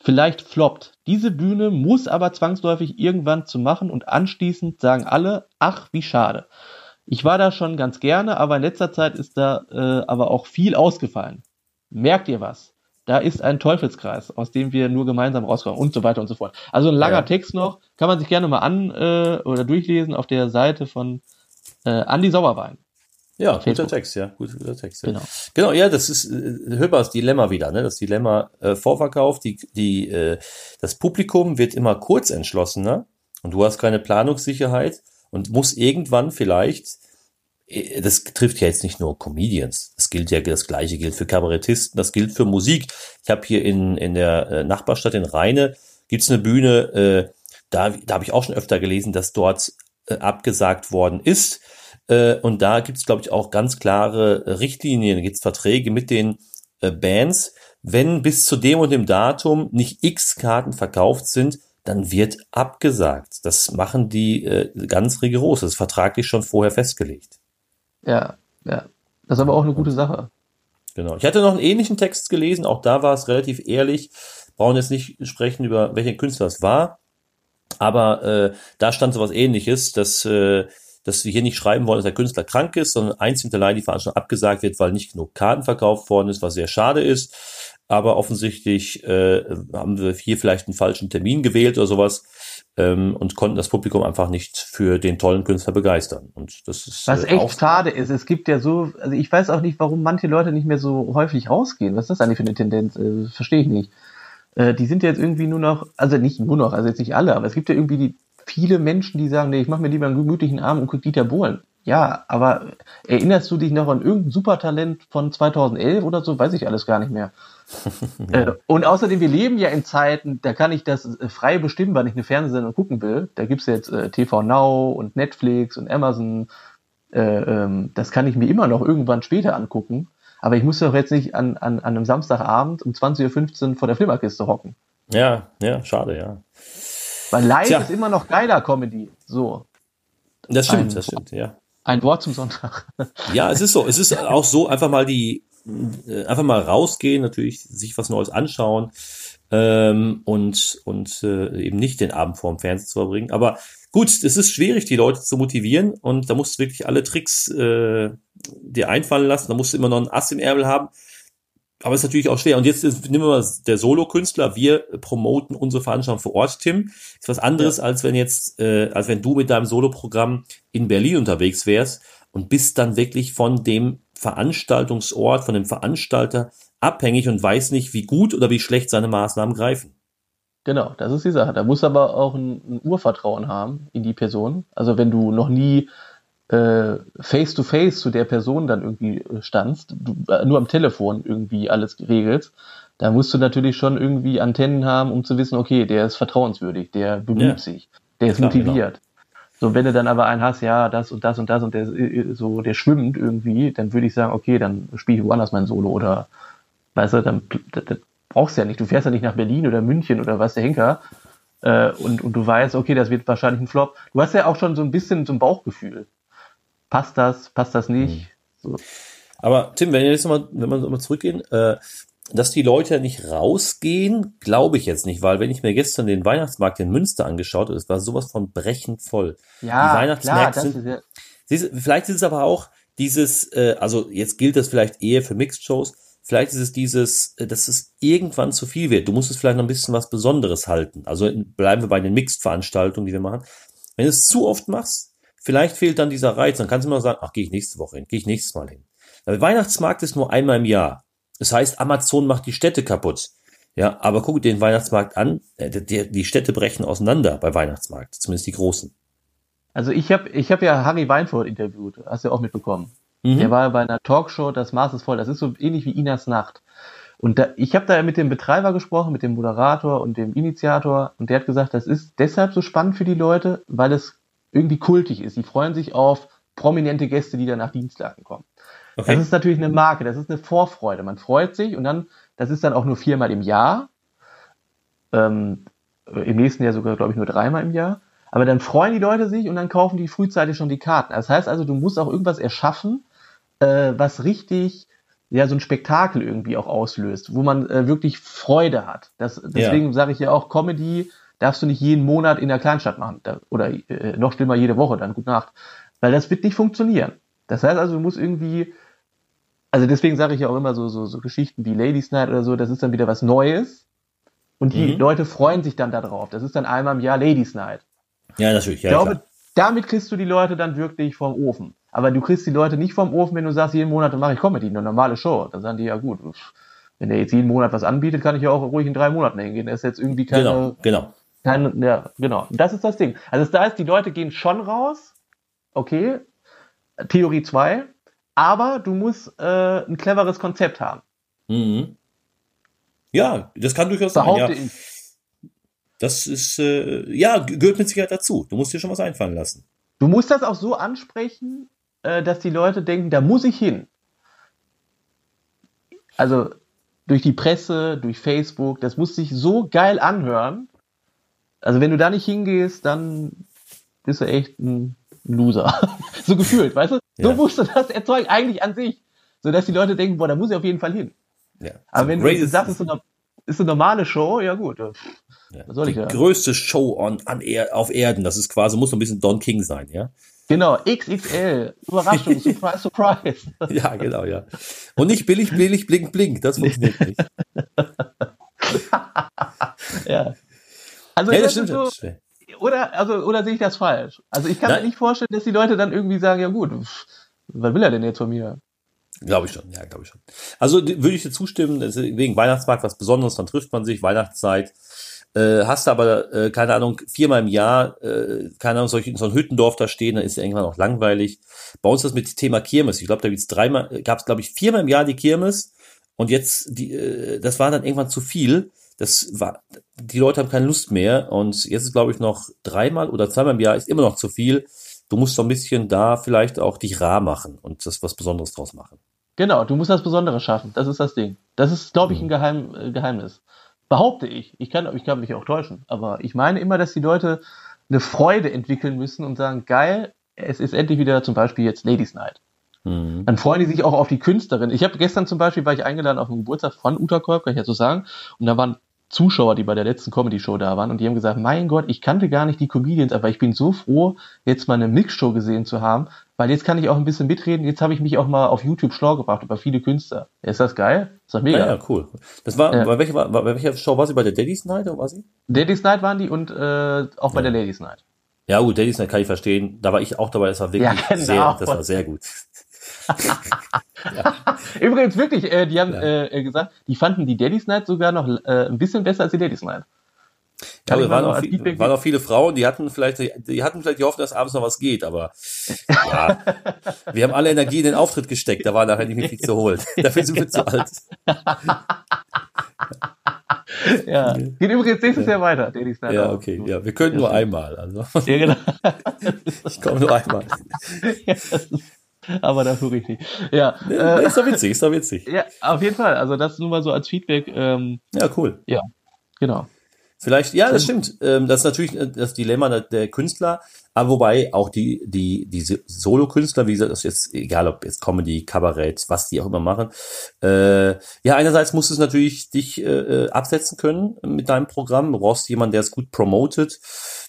vielleicht floppt. Diese Bühne muss aber zwangsläufig irgendwann zu machen und anschließend sagen alle, ach, wie schade. Ich war da schon ganz gerne, aber in letzter Zeit ist da äh, aber auch viel ausgefallen. Merkt ihr was? Da ist ein Teufelskreis, aus dem wir nur gemeinsam rauskommen und so weiter und so fort. Also ein langer ja. Text noch, kann man sich gerne mal an äh, oder durchlesen auf der Seite von äh, Andi Sauerwein. Ja, guter Text, ja, guter, guter Text. Ja. Genau. genau, ja, das ist äh, Höppers Dilemma wieder, ne? Das Dilemma äh, Vorverkauf, die, die, äh, das Publikum wird immer kurz entschlossener und du hast keine Planungssicherheit und muss irgendwann vielleicht, äh, das trifft ja jetzt nicht nur Comedians, das gilt ja, das gleiche gilt für Kabarettisten, das gilt für Musik. Ich habe hier in, in der äh, Nachbarstadt in Rheine, gibt's eine Bühne, äh, da, da habe ich auch schon öfter gelesen, dass dort abgesagt worden ist. Äh, und da gibt's es, glaube ich, auch ganz klare Richtlinien, gibt's Verträge mit den äh, Bands. Wenn bis zu dem und dem Datum nicht x Karten verkauft sind, dann wird abgesagt. Das machen die äh, ganz rigoros. Das ist vertraglich schon vorher festgelegt. Ja, ja. Das ist aber auch eine gute Sache. Genau. Ich hatte noch einen ähnlichen Text gelesen, auch da war es relativ ehrlich. Brauchen jetzt nicht sprechen über welchen Künstler es war. Aber äh, da stand so was ähnliches, dass, äh, dass wir hier nicht schreiben wollen, dass der Künstler krank ist, sondern einzig und allein die Veranstaltung abgesagt wird, weil nicht genug Karten verkauft worden ist, was sehr schade ist aber offensichtlich äh, haben wir hier vielleicht einen falschen Termin gewählt oder sowas ähm, und konnten das Publikum einfach nicht für den tollen Künstler begeistern. Und das ist was äh, echt schade ist. Es gibt ja so, also ich weiß auch nicht, warum manche Leute nicht mehr so häufig rausgehen. Was ist das eigentlich für eine Tendenz? Äh, Verstehe ich nicht. Äh, die sind jetzt irgendwie nur noch, also nicht nur noch, also jetzt nicht alle, aber es gibt ja irgendwie die viele Menschen, die sagen, nee, ich mache mir lieber einen gemütlichen Abend und gucke Dieter Bohlen. Ja, aber erinnerst du dich noch an irgendein Supertalent von 2011 oder so? Weiß ich alles gar nicht mehr. ja. äh, und außerdem, wir leben ja in Zeiten, da kann ich das äh, frei bestimmen, wann ich eine Fernsehsendung gucken will. Da gibt's jetzt äh, TV Now und Netflix und Amazon. Äh, ähm, das kann ich mir immer noch irgendwann später angucken. Aber ich muss doch jetzt nicht an, an, an einem Samstagabend um 20.15 Uhr vor der Flimmerkiste hocken. Ja, ja, schade, ja. Weil live Tja. ist immer noch geiler Comedy. So. Das stimmt, Ein, das stimmt, ja. Ein Wort zum Sonntag. Ja, es ist so. Es ist auch so, einfach mal die, äh, einfach mal rausgehen, natürlich sich was Neues anschauen ähm, und, und äh, eben nicht den Abend vorm Fernsehen zu verbringen. Aber gut, es ist schwierig, die Leute zu motivieren und da musst du wirklich alle Tricks äh, dir einfallen lassen. Da musst du immer noch ein Ass im Ärmel haben. Aber es ist natürlich auch schwer. Und jetzt ist, nehmen wir mal der Solo-Künstler. Wir promoten unsere Veranstaltung vor Ort, Tim. Ist was anderes, ja. als wenn jetzt, äh, als wenn du mit deinem Solo-Programm in Berlin unterwegs wärst und bist dann wirklich von dem Veranstaltungsort, von dem Veranstalter abhängig und weiß nicht, wie gut oder wie schlecht seine Maßnahmen greifen. Genau, das ist die Sache. Da muss aber auch ein, ein Urvertrauen haben in die Person. Also wenn du noch nie äh, face to face zu der Person dann irgendwie äh, standst, du, äh, nur am Telefon irgendwie alles regelst, da musst du natürlich schon irgendwie Antennen haben, um zu wissen, okay, der ist vertrauenswürdig, der bemüht ja. sich, der ist Klar, motiviert. Genau. So, wenn du dann aber einen hast, ja, das und das und das und der äh, so, der schwimmt irgendwie, dann würde ich sagen, okay, dann spiele ich woanders mein Solo oder weißt du, dann das brauchst du ja nicht. Du fährst ja nicht nach Berlin oder München oder was der Henker äh, und, und du weißt, okay, das wird wahrscheinlich ein Flop. Du hast ja auch schon so ein bisschen so ein Bauchgefühl passt das, passt das nicht. Mhm. So. Aber Tim, wenn wir jetzt mal, wenn wir mal zurückgehen, äh, dass die Leute nicht rausgehen, glaube ich jetzt nicht, weil wenn ich mir gestern den Weihnachtsmarkt in Münster angeschaut habe, es war sowas von brechend voll. Ja, die Weihnachtsmärkte klar, sind, ja siehst, vielleicht ist es aber auch dieses, äh, also jetzt gilt das vielleicht eher für Mixed Shows, vielleicht ist es dieses, äh, dass es irgendwann zu viel wird. Du musst es vielleicht noch ein bisschen was Besonderes halten. Also bleiben wir bei den Mixed-Veranstaltungen, die wir machen. Wenn du es zu oft machst, Vielleicht fehlt dann dieser Reiz, dann kannst du immer sagen, ach, gehe ich nächste Woche hin, gehe ich nächstes Mal hin. Der Weihnachtsmarkt ist nur einmal im Jahr. Es heißt, Amazon macht die Städte kaputt. Ja, aber guck dir den Weihnachtsmarkt an. äh, Die, die Städte brechen auseinander bei Weihnachtsmarkt, zumindest die großen. Also ich habe ich hab ja Harry Weinfurt interviewt, hast du ja auch mitbekommen. Mhm. Der war bei einer Talkshow, das Maß ist voll. Das ist so ähnlich wie Inas Nacht. Und da, ich habe da mit dem Betreiber gesprochen, mit dem Moderator und dem Initiator. Und der hat gesagt, das ist deshalb so spannend für die Leute, weil es irgendwie kultig ist. Die freuen sich auf prominente Gäste, die dann nach Dienstlagen kommen. Okay. Das ist natürlich eine Marke, das ist eine Vorfreude. Man freut sich und dann, das ist dann auch nur viermal im Jahr. Ähm, Im nächsten Jahr sogar, glaube ich, nur dreimal im Jahr. Aber dann freuen die Leute sich und dann kaufen die frühzeitig schon die Karten. Das heißt also, du musst auch irgendwas erschaffen, äh, was richtig, ja, so ein Spektakel irgendwie auch auslöst, wo man äh, wirklich Freude hat. Das, deswegen sage ich ja auch, Comedy darfst du nicht jeden Monat in der Kleinstadt machen. Da, oder äh, noch schlimmer jede Woche, dann gute Nacht. Weil das wird nicht funktionieren. Das heißt also, du musst irgendwie, also deswegen sage ich ja auch immer so, so, so Geschichten wie Ladies Night oder so, das ist dann wieder was Neues. Und die Mhm. Leute freuen sich dann darauf. Das ist dann einmal im Jahr Ladies Night. Ja, natürlich. Ja, Ich glaube, klar. damit kriegst du die Leute dann wirklich vom Ofen. Aber du kriegst die Leute nicht vom Ofen, wenn du sagst, jeden Monat mache ich Comedy, eine normale Show. Dann sagen die, ja gut, wenn der jetzt jeden Monat was anbietet, kann ich ja auch ruhig in drei Monaten hingehen. Das ist jetzt irgendwie keine, Genau, genau. keine ja, genau. Das ist das Ding. Also das heißt, die Leute gehen schon raus, okay, Theorie 2, aber du musst äh, ein cleveres Konzept haben. Mhm. Ja, das kann durchaus sein. Behaupte Ja. ich. Das ist, äh, ja, gehört mit Sicherheit dazu. Du musst dir schon was einfallen lassen. Du musst das auch so ansprechen, äh, dass die Leute denken, da muss ich hin. Also durch die Presse, durch Facebook, das muss sich so geil anhören. Also wenn du da nicht hingehst, dann bist du echt ein Loser. so gefühlt, weißt du? So Ja. musst du das erzeugen, eigentlich an sich. So dass die Leute denken, boah, da muss ich auf jeden Fall hin. Ja. Aber wenn du sagst, ist eine, ist eine normale Show, ja gut. äh, ja. was soll ich die da? größte Show on, an er auf Erden. Das ist quasi, muss so ein bisschen Don King sein, ja? Genau, XXL, Überraschung, Surprise, Surprise. Ja, genau, ja. Und nicht billig, billig, blink, blink. Das funktioniert nicht. Ja. Also Ja, das das stimmt. so. Oder, also, oder sehe ich das falsch? Also ich kann Nein. mir nicht vorstellen, dass die Leute dann irgendwie sagen, ja gut, pff, was will er denn jetzt von mir? Glaube ich schon, ja, glaube ich schon. Also würde ich dir zustimmen, wegen Weihnachtsmarkt was Besonderes, dann trifft man sich, Weihnachtszeit. Äh, hast du aber, äh, keine Ahnung, viermal im Jahr, äh, keine Ahnung, solch, so ein Hüttendorf da stehen, dann ist ja irgendwann auch langweilig. Bei uns ist das mit Thema Kirmes. Ich glaube, da gibt's dreimal, gab es, glaube ich, viermal im Jahr die Kirmes und jetzt, die, äh, das war dann irgendwann zu viel. Das war, die Leute haben keine Lust mehr und jetzt ist, glaube ich, noch dreimal oder zweimal im Jahr ist immer noch zu viel. Du musst so ein bisschen da vielleicht auch dich rar machen und das was Besonderes draus machen. Genau, du musst das Besondere schaffen. Das ist das Ding. Das ist, glaube Mhm. ich, ein Geheim, äh, Geheimnis. Behaupte ich. Ich kann, ich kann mich auch täuschen. Aber ich meine immer, dass die Leute eine Freude entwickeln müssen und sagen, geil, es ist endlich wieder zum Beispiel jetzt Ladies Night. Mhm. Dann freuen die sich auch auf die Künstlerin. Ich habe gestern zum Beispiel, war ich eingeladen auf den Geburtstag von Uta Kolb, kann ich ja so sagen. Und da waren Zuschauer, die bei der letzten Comedy-Show da waren und die haben gesagt, mein Gott, ich kannte gar nicht die Comedians, aber ich bin so froh, jetzt mal eine Mixshow gesehen zu haben, weil jetzt kann ich auch ein bisschen mitreden. Jetzt habe ich mich auch mal auf YouTube schlau gebracht über viele Künstler. Ist das geil? Ist doch mega. Ja, ja, cool. Das war, Ja. bei, welcher, bei welcher Show war sie? Bei der Daddy's Night oder war sie? Ladies Night waren die und äh, auch bei Ja. der Ladies Night. Ja, gut, Daddy's Night kann ich verstehen. Da war ich auch dabei. Das war wirklich genau. sehr, das war sehr gut. Übrigens wirklich, äh, die haben Ja. äh, gesagt, die fanden die Ladies Night sogar noch äh, ein bisschen besser als die Ladies Night. Ja, aber waren auch, viel, waren auch viele Frauen, die hatten vielleicht, die hatten vielleicht die Hoffnung, dass abends noch was geht, aber ja, wir haben alle Energie in den Auftritt gesteckt, da war nachher nicht mehr viel zu holen. Dafür sind wir zu alt. Ja. Geht übrigens nächstes Jahr weiter, Ladies Night. Ja, okay, ja, wir können nur einmal, also Ja, genau. ich komme nur einmal. Ja, das ist aber dafür richtig. Ja, äh, ist doch witzig, ist doch witzig. ja, auf jeden Fall. Also das nur mal so als Feedback. Ähm, Ja, cool. genau. Vielleicht, ja, das stimmt. Ähm, das ist natürlich äh, das Dilemma der, Künstler, aber wobei auch die, die, diese Solo-Künstler, wie gesagt, das ist jetzt egal, ob jetzt Comedy, Kabarett, was die auch immer machen. Äh, ja, einerseits musst du es natürlich dich äh, äh, absetzen können mit deinem Programm. Du brauchst jemanden, der es gut promotet.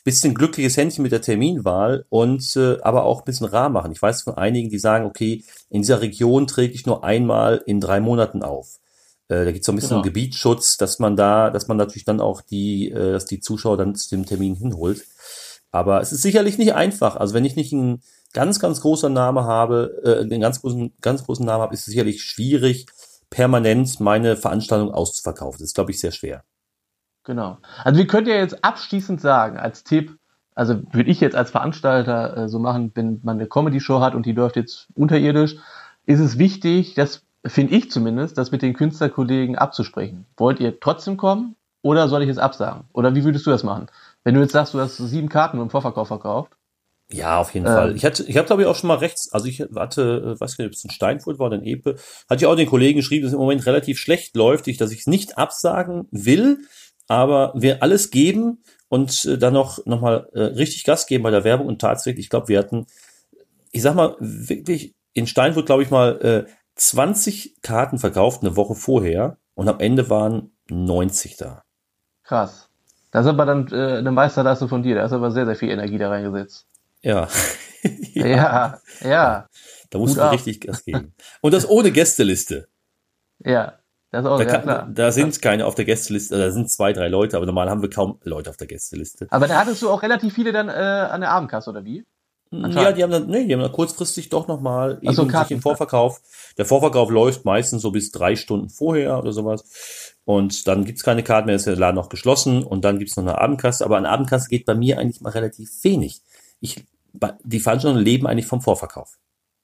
Bisschen glückliches Händchen mit der Terminwahl und äh, aber auch ein bisschen rar machen. Ich weiß von einigen, die sagen, okay, in dieser Region trete ich nur einmal in drei Monaten auf. Äh, da gibt es so ein bisschen Genau. Gebietsschutz, dass man da, dass man natürlich dann auch die, äh, dass die Zuschauer dann zu dem Termin hinholt. Aber es ist sicherlich nicht einfach. Also wenn ich nicht einen ganz, ganz großer Name habe, äh, einen ganz großen, ganz großen Namen habe, ist es sicherlich schwierig, permanent meine Veranstaltung auszuverkaufen. Das ist, glaube ich, sehr schwer. Genau. Also wir können ja jetzt abschließend sagen, als Tipp, also würde ich jetzt als Veranstalter äh, so machen, wenn man eine Comedy-Show hat und die läuft jetzt unterirdisch, ist es wichtig, das finde ich zumindest, das mit den Künstlerkollegen abzusprechen. Wollt ihr trotzdem kommen oder soll ich es absagen? Oder wie würdest du das machen? Wenn du jetzt sagst, du hast sieben Karten im Vorverkauf verkauft. Ja, auf jeden ähm, Fall. Ich hatte, ich habe glaube ich auch schon mal rechts, also ich hatte, äh, weiß nicht, ob es ein Steinfurt war oder ein Epe, hatte ich auch den Kollegen geschrieben, dass es im Moment relativ schlecht läuft, ich, dass ich es nicht absagen will, aber wir alles geben und äh, dann noch, noch mal äh, richtig Gas geben bei der Werbung und tatsächlich, ich glaube, wir hatten, ich sag mal, wirklich in Steinfurt, glaube ich mal, äh, 20 Karten verkauft eine Woche vorher und am Ende waren 90 da. Krass. Das ist aber dann äh, eine Meisterleistung von dir. Da hast aber sehr, sehr viel Energie da reingesetzt. Ja. ja. ja, ja. Da musst du richtig Gas geben. Und das ohne Gästeliste. Ja. Das auch, da, ja, kann, da sind keine auf der Gästeliste, da sind zwei, drei Leute, aber normal haben wir kaum Leute auf der Gästeliste. Aber da hattest du auch relativ viele dann äh, an der Abendkasse, oder wie? Ja, die haben dann, nee, die haben dann kurzfristig doch nochmal so, eben sich Karten. im Vorverkauf. Der Vorverkauf läuft meistens so bis drei Stunden vorher oder sowas. Und dann gibt's keine Karten mehr, ist der Laden noch geschlossen und dann gibt's noch eine Abendkasse. Aber eine Abendkasse geht bei mir eigentlich mal relativ wenig. Ich, die Veranstaltungen leben eigentlich vom Vorverkauf.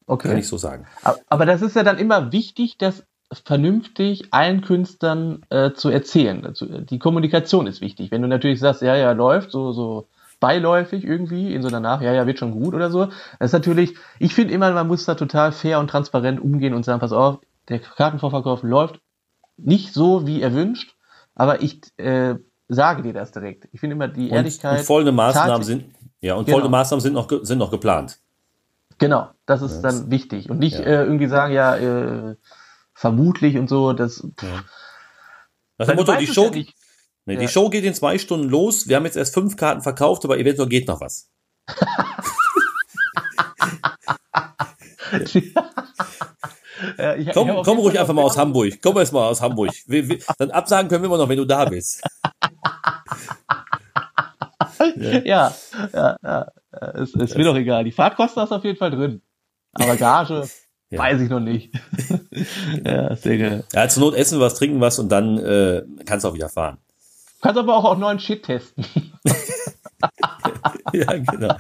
Okay. Kann ich so sagen. Aber- das ist ja dann immer wichtig, das vernünftig allen Künstlern äh, zu erzählen. Also, die Kommunikation ist wichtig. Wenn du natürlich sagst, ja, ja, läuft, so, so beiläufig irgendwie, in so danach, ja, ja, wird schon gut oder so. Das ist natürlich, ich finde immer, man muss da total fair und transparent umgehen und sagen, pass auf, der Kartenvorverkauf läuft nicht so, wie erwünscht, aber ich äh, sage dir das direkt. Ich finde immer die Und, Ehrlichkeit. und folgende Maßnahmen sind, ja, und Genau. folgende Maßnahmen sind noch, sind noch geplant. Genau, das ist Ja, dann wichtig. Und nicht ja. äh, irgendwie sagen, ja, äh, vermutlich und so, das Das ist das du Motto, die Show, ja nicht. nee, Ja. die Show geht in zwei Stunden los. Wir haben jetzt erst fünf Karten verkauft, aber eventuell geht noch was. Ja, ich- ich Komm, auf komm ruhig einfach mal aus Hamburg. Komm erst mal aus Hamburg. Wir, wir, dann absagen können wir immer noch, wenn du da bist. Ja, ja, ja. Es, es mir doch egal. Die Fahrtkosten ist auf jeden Fall drin. Aber Gage, Ja. weiß ich noch nicht. ja, sehr geil. Ja, zur Not essen was, trinken was und dann äh, kannst du auch wieder fahren. Du kannst aber auch, auch neuen Shit testen. ja, genau.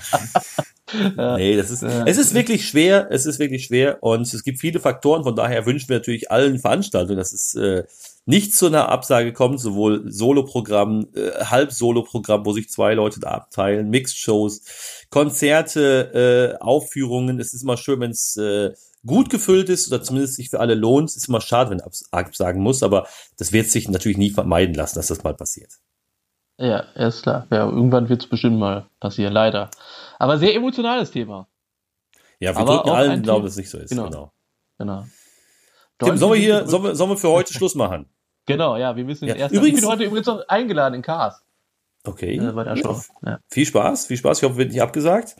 Nee, das ist, es ist wirklich schwer, es ist wirklich schwer und es gibt viele Faktoren, von daher wünschen wir natürlich allen Veranstaltungen, dass es äh, nicht zu einer Absage kommt, sowohl Soloprogramm, äh, Halb-Solo-Programm, wo sich zwei Leute da abteilen, Mixed-Shows, Konzerte, äh, Aufführungen. Es ist immer schön, wenn es äh, gut gefüllt ist oder zumindest sich für alle lohnt. Es ist immer schade, wenn abs absagen muss, aber das wird sich natürlich nie vermeiden lassen, dass das mal passiert. Ja, ja, ist klar. Ja, irgendwann wird es bestimmt mal passieren, leider. Aber sehr emotionales Thema. Ja, wir Aber drücken allen Team- dass es nicht so ist. Genau. Genau. Genau. Tim, sollen wir hier, sollen wir, sollen wir für heute Schluss machen? Genau, ja, wir müssen Ja, erst. übrigens- ich bin heute übrigens noch eingeladen in Cars. Okay. Äh, Show. Ja. Viel Spaß, viel Spaß. Ich hoffe, wird nicht abgesagt.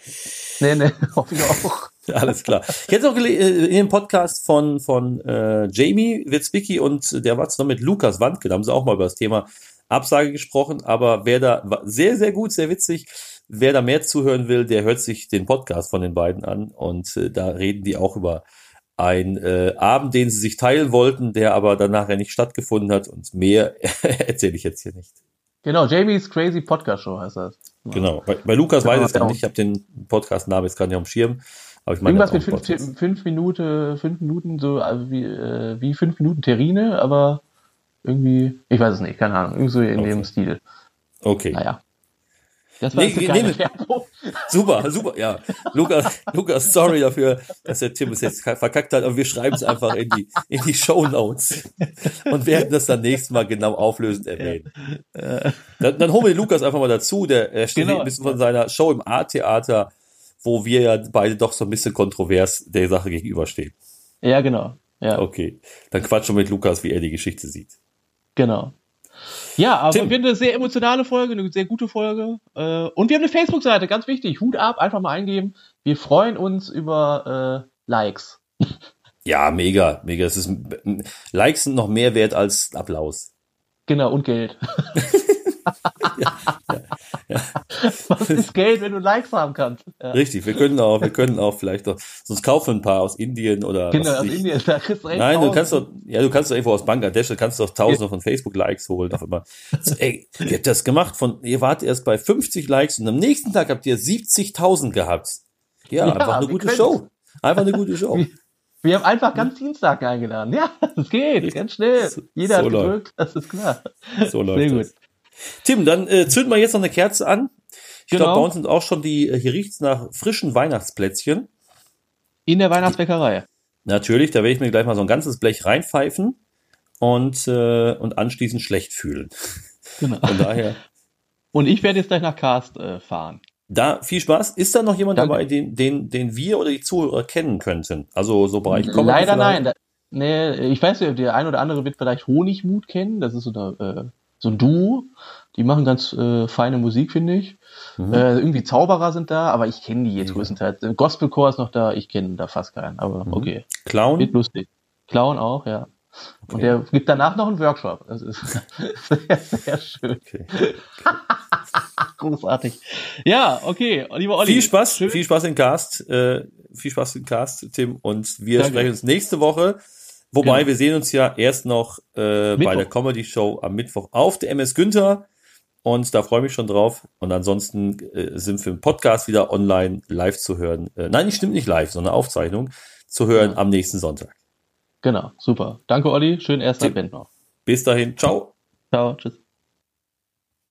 Nee, nee, hoffe ich auch. Alles klar. Ich hätte noch äh, in dem Podcast von, von äh, Jamie Witzbicki und der war zusammen mit Lukas Wandke, da haben sie auch mal über das Thema Absage gesprochen, aber wer da, war sehr, sehr gut, sehr witzig, wer da mehr zuhören will, der hört sich den Podcast von den beiden an und äh, da reden die auch über einen äh, Abend, den sie sich teilen wollten, der aber danach ja nicht stattgefunden hat und mehr erzähle ich jetzt hier nicht. Genau, Jamie's Crazy Podcast Show heißt das. Genau. Bei, bei Lukas Genau, weiß ich es gar genau. nicht, ich habe den Podcast-Namen jetzt gar nicht auf dem Schirm, aber ich meine, Irgendwas der mit fünf, fünf Minuten, fünf Minuten, so also wie, äh, wie fünf Minuten Terrine, aber irgendwie, ich weiß es nicht, keine Ahnung, irgendwie so in Okay. dem Stil. Okay. Naja. Das war Nee, nee. Super, super, ja. Lukas, Lukas, sorry dafür, dass der Tim es jetzt verkackt hat, aber wir schreiben es einfach in die, in die Show Notes und werden das dann nächstes Mal genau auflösend erwähnen. Dann, dann holen wir den Lukas einfach mal dazu, der er steht Genau. ein bisschen von seiner Show im A-Theater, wo wir ja beide doch so ein bisschen kontrovers der Sache gegenüberstehen. Ja, genau. Ja, Okay, dann quatschen wir mit Lukas, wie er die Geschichte sieht. genau. Ja, aber Tim. wir haben eine sehr emotionale Folge, eine sehr gute Folge. Äh, und wir haben eine Facebook-Seite, ganz wichtig. Hut ab, einfach mal eingeben. Wir freuen uns über äh, Likes. Ja, mega, mega. Es ist, Likes sind noch mehr wert als Applaus. Genau, und Geld. Was ist Geld, wenn du Likes haben kannst? Ja. Richtig, wir können auch, wir können auch vielleicht doch, sonst kaufen ein paar aus Indien oder. Genau, aus Indien, da kriegst du echt Nein, du kannst doch, ja, du kannst doch irgendwo aus Bangladesch, du kannst doch tausende von Facebook-Likes holen, auf immer. So, ey, ihr habt das gemacht von, ihr wart erst bei 50 Likes und am nächsten Tag habt ihr 70.000 gehabt. Ja, ja einfach eine gute Show. Einfach eine gute Show. Wir haben einfach ganz Dienstag eingeladen. Ja, es geht, ganz schnell. Jeder so hat gedrückt, das ist klar. So läuft Sehr gut. Das. Tim, dann äh, zünden wir jetzt noch eine Kerze an. Ich genau. glaube, bei uns sind auch schon die, äh, hier riecht's nach frischen Weihnachtsplätzchen. In der Weihnachtsbäckerei. Natürlich, da werde ich mir gleich mal so ein ganzes Blech reinpfeifen und, äh, und anschließend schlecht fühlen. Genau. Von daher. Und ich werde jetzt gleich nach Karst äh, fahren. Da viel Spaß. Ist da noch jemand Danke. dabei, den, den, den wir oder die Zuhörer kennen könnten? Also so Bereich Comedy Leider nein. Da, nee, ich weiß nicht, der ein oder andere wird vielleicht Honigmut kennen. Das ist so, eine, äh, so ein Duo. Die machen ganz äh, feine Musik, finde ich. Mhm. Äh, irgendwie Zauberer sind da, aber ich kenne die jetzt mhm. größtenteils. Gospelchor ist noch da, ich kenne da fast keinen, aber mhm. okay. Clown? Wird lustig. Clown auch, ja. Okay. Und der gibt danach noch einen Workshop. Das ist sehr, sehr schön. Okay. Großartig. Ja, okay, lieber Olli. Viel Spaß, schön. viel Spaß im Cast, äh, viel Spaß im Cast, Tim. Und wir Danke. sprechen uns nächste Woche. Wobei, genau. wir sehen uns ja erst noch äh, bei der Comedy Show am Mittwoch auf der MS Günther. Und da freue ich mich schon drauf. Und ansonsten äh, sind wir im Podcast wieder online live zu hören. Äh, nein, nicht stimmt nicht live, sondern Aufzeichnung zu hören ja. am nächsten Sonntag. Genau, super. Danke, Olli. Schönen ersten Advent noch. Bis dahin. Ciao. Ciao. Tschüss.